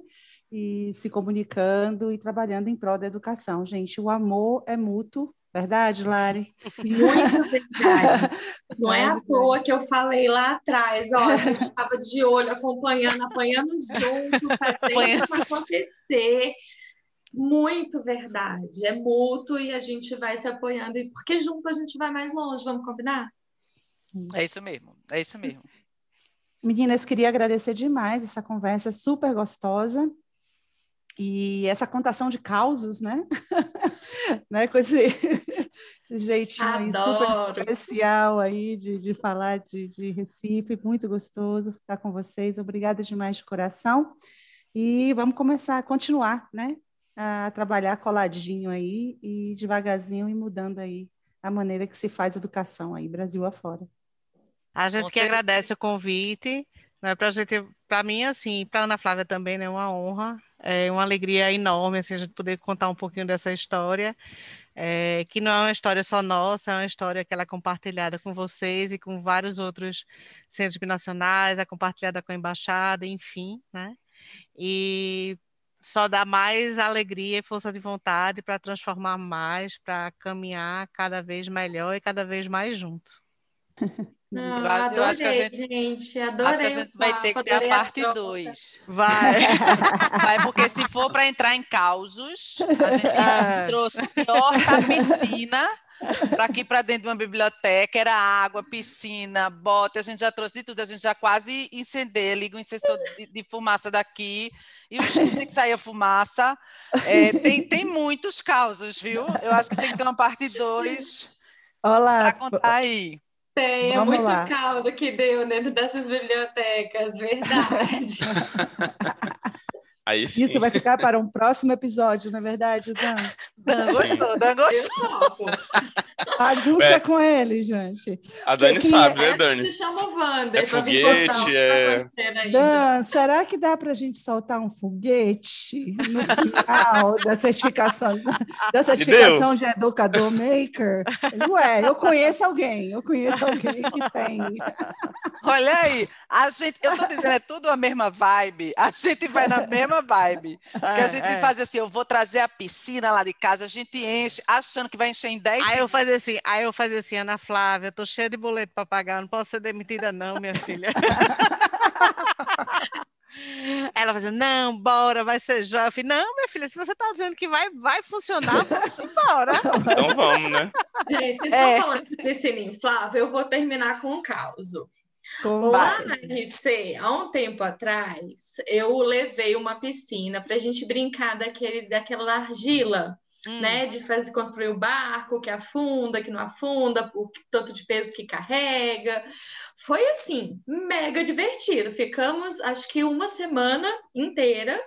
E se comunicando e trabalhando em prol da educação. Gente, o amor é mútuo, verdade, Lari? Muito verdade. Não é à toa que eu falei lá atrás, ó, a gente estava de olho, acompanhando, apanhando junto, fazendo isso acontecer. Muito verdade, é mútuo e a gente vai se apoiando, e porque junto a gente vai mais longe, vamos combinar? É isso mesmo, é isso mesmo. Meninas, queria agradecer demais essa conversa super gostosa e essa contação de causos, né? né? Com esse, Esse jeitinho aí super especial aí de, de falar de, de Recife, muito gostoso estar com vocês. Obrigada demais de coração. E vamos começar a continuar, né? A trabalhar coladinho aí e devagarzinho e mudando aí a maneira que se faz educação aí, Brasil afora. A gente que agradece o convite. Né, para gente, para mim, assim, para Ana Flávia também é né, uma honra, é uma alegria enorme assim, a gente poder contar um pouquinho dessa história, é, que não é uma história só nossa, é uma história que ela é compartilhada com vocês e com vários outros centros binacionais, é compartilhada com a embaixada, enfim, né? E só dá mais alegria e força de vontade para transformar mais, para caminhar cada vez melhor e cada vez mais junto. Não, eu, adorei, eu acho que a gente, gente acho que a gente vai ter que ter a parte 2. Vai. Vai, porque se for para entrar em causos, a gente ah. trouxe o pior da piscina para aqui para dentro de uma biblioteca, era água, piscina, bote, a gente já trouxe de tudo, a gente já quase incendeu, liga um incensor de, de, fumaça daqui, e o esqueci que saía fumaça. É, tem, tem muitos causos, viu? Eu acho que tem que ter uma parte 2 para contar aí. Tem, é muito lá. caldo que deu dentro dessas bibliotecas, verdade. Aí sim. Isso vai ficar para um próximo episódio, não é verdade, Dan? Dan gostou, Dan gostou. Bagunça é. com ele, gente. A Dani Porque sabe, né, Dani? Te chama o Wander é foguete, é... Dan, será que dá para a gente soltar um foguete no final da certificação, da certificação de educador maker? Ué, eu conheço alguém, eu conheço alguém que tem. Olha aí, a gente, eu tô dizendo, é tudo a mesma vibe, a gente vai na mesma vibe. que a é, gente é. faz assim, eu vou trazer a piscina lá de casa, a gente enche, achando que vai encher em 10 Aí eu fazia assim, aí eu fazia assim, Ana Flávia, eu tô cheia de boleto para pagar, não posso ser demitida não, minha filha. Ela fazia, não, bora, vai ser jóia. Eu falei, não, minha filha, se você está dizendo que vai, vai funcionar, vamos embora. Então vamos, né? Gente, vocês é. estão falando de piscina inflável, eu vou terminar com um caos. Lá na RC, há um tempo atrás, eu levei uma piscina para a gente brincar daquele, daquela argila hum. né? De fazer construir o barco que afunda, que não afunda, o tanto de peso que carrega. Foi assim, mega divertido. Ficamos, acho que uma semana inteira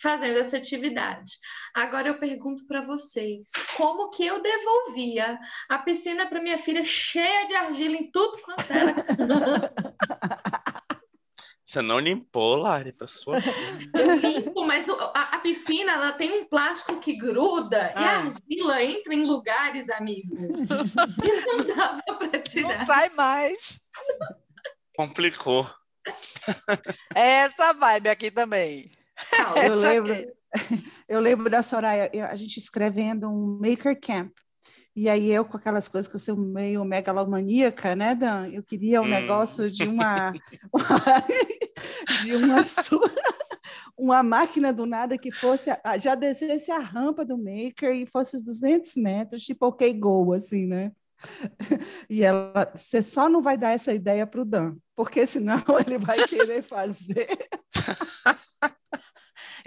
fazendo essa atividade. Agora eu pergunto para vocês, como que eu devolvia a piscina para minha filha cheia de argila em tudo quanto era? Você não limpou, Lari, para sua Eu limpo, mas a, a, piscina ela tem um plástico que gruda ah. e a ah. argila entra em lugares, amigo. E não dava para tirar. Não sai mais. Complicou. É essa vibe aqui também. Eu lembro, eu lembro da Soraya, a gente escrevendo um Maker Camp. E aí eu, com aquelas coisas que eu sou meio megalomaníaca, né, Dan? Eu queria um hum. negócio de uma, de uma uma máquina do nada que fosse já descesse a rampa do maker e fosse os 200 metros, tipo ok go, assim, né? E ela, você só não vai dar essa ideia para o Dan, porque senão ele vai querer fazer.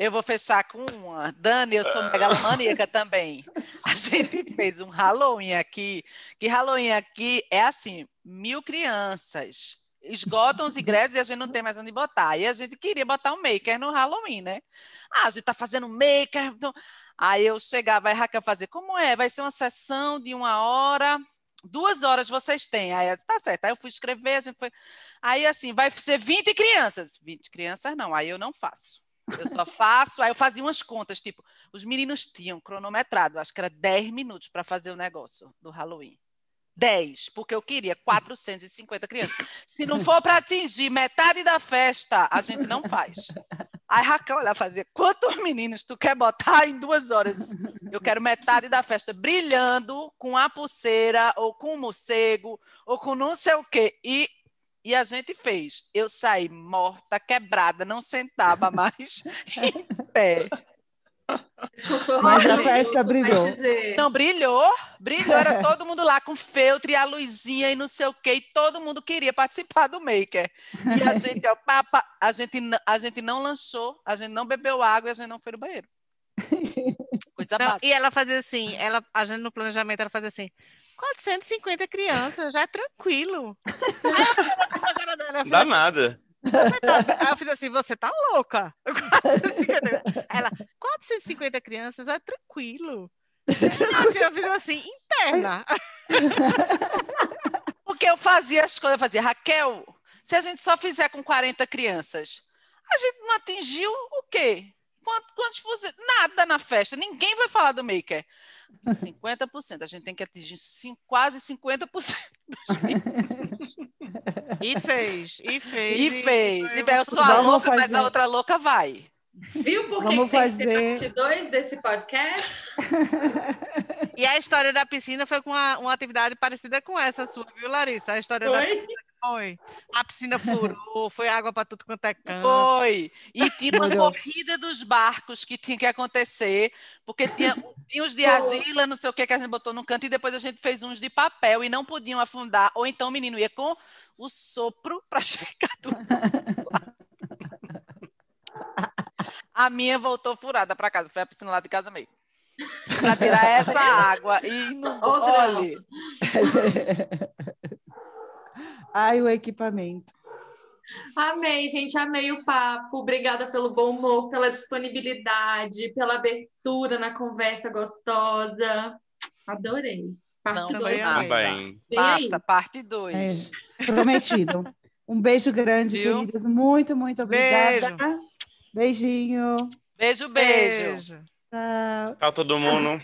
Eu vou fechar com uma. Dani, eu sou megalomaníaca também. A gente fez um Halloween aqui, que Halloween aqui é assim, mil crianças. Esgotam os ingressos e a gente não tem mais onde botar. E a gente queria botar um maker no Halloween, né? Ah, a gente tá fazendo maker. Então... Aí eu chegava, e Raquel fazer, como é? Vai ser uma sessão de uma hora, duas horas vocês têm. Aí, tá certo. Aí eu fui escrever, a gente foi. Aí, assim, vai ser 20 crianças. 20 crianças não, aí eu não faço. Eu só faço, aí eu fazia umas contas, tipo, os meninos tinham cronometrado, acho que era 10 minutos para fazer o negócio do Halloween. 10, porque eu queria 450 crianças. Se não for para atingir metade da festa, a gente não faz. Aí Raquel olha fazer, quantos meninos tu quer botar em duas horas? Eu quero metade da festa brilhando com a pulseira, ou com o morcego, ou com não sei o quê. E e a gente fez. Eu saí morta, quebrada, não sentava mais em pé. Mas a festa brilhou. Não, brilhou, brilhou. Era todo mundo lá com feltro e a luzinha e não sei o quê. E todo mundo queria participar do Maker. E a gente, ó, papa, a gente, a gente não lanchou, a gente não bebeu água e a gente não foi no banheiro. Não, e ela fazia assim, ela, a gente no planejamento, ela fazia assim, 450 crianças, já é tranquilo. Aí dá assim, nada. "Você tá-" Aí eu falei assim, você tá louca. 450. Ela, 450 crianças é tranquilo. Assim, eu fiz assim, interna. Porque eu fazia as coisas, eu fazia, Raquel, se a gente só fizer com 40 crianças, a gente não atingiu o quê? Quanto- Quantos por cento? Nada na festa, ninguém vai falar do maker. 50%, a gente tem que atingir quase 50%. E fez, e fez. E fez. foi E fez. Eu sou a louca, mas fazer. a outra louca vai. Viu por que Vamos que tem fazer- parte 2 desse podcast? E a história da piscina foi com uma, uma atividade parecida com essa sua, viu, Larissa? A história da Foi? Foi. A piscina furou, foi água para tudo quanto é canto. Foi. E tinha uma corrida dos barcos que tinha que acontecer, porque tinha, tinha os de argila, não sei o que, que a gente botou no canto, e depois a gente fez uns de papel e não podiam afundar. Ou então o menino ia com o sopro para chegar do lado. A minha voltou furada para casa, foi a piscina lá de casa mesmo. Para tirar essa água e não olhe. Ai, o equipamento. Amei, gente, amei o papo. Obrigada pelo bom humor, pela disponibilidade, pela abertura na conversa gostosa. Adorei. Parte Não, dois. foi vem amei. Bem, aí. Passa, parte 2. É, prometido. Um beijo grande, Viu? queridas. Muito, muito obrigada. Beijinho. Beijo, beijo. Tchau. tchau todo mundo.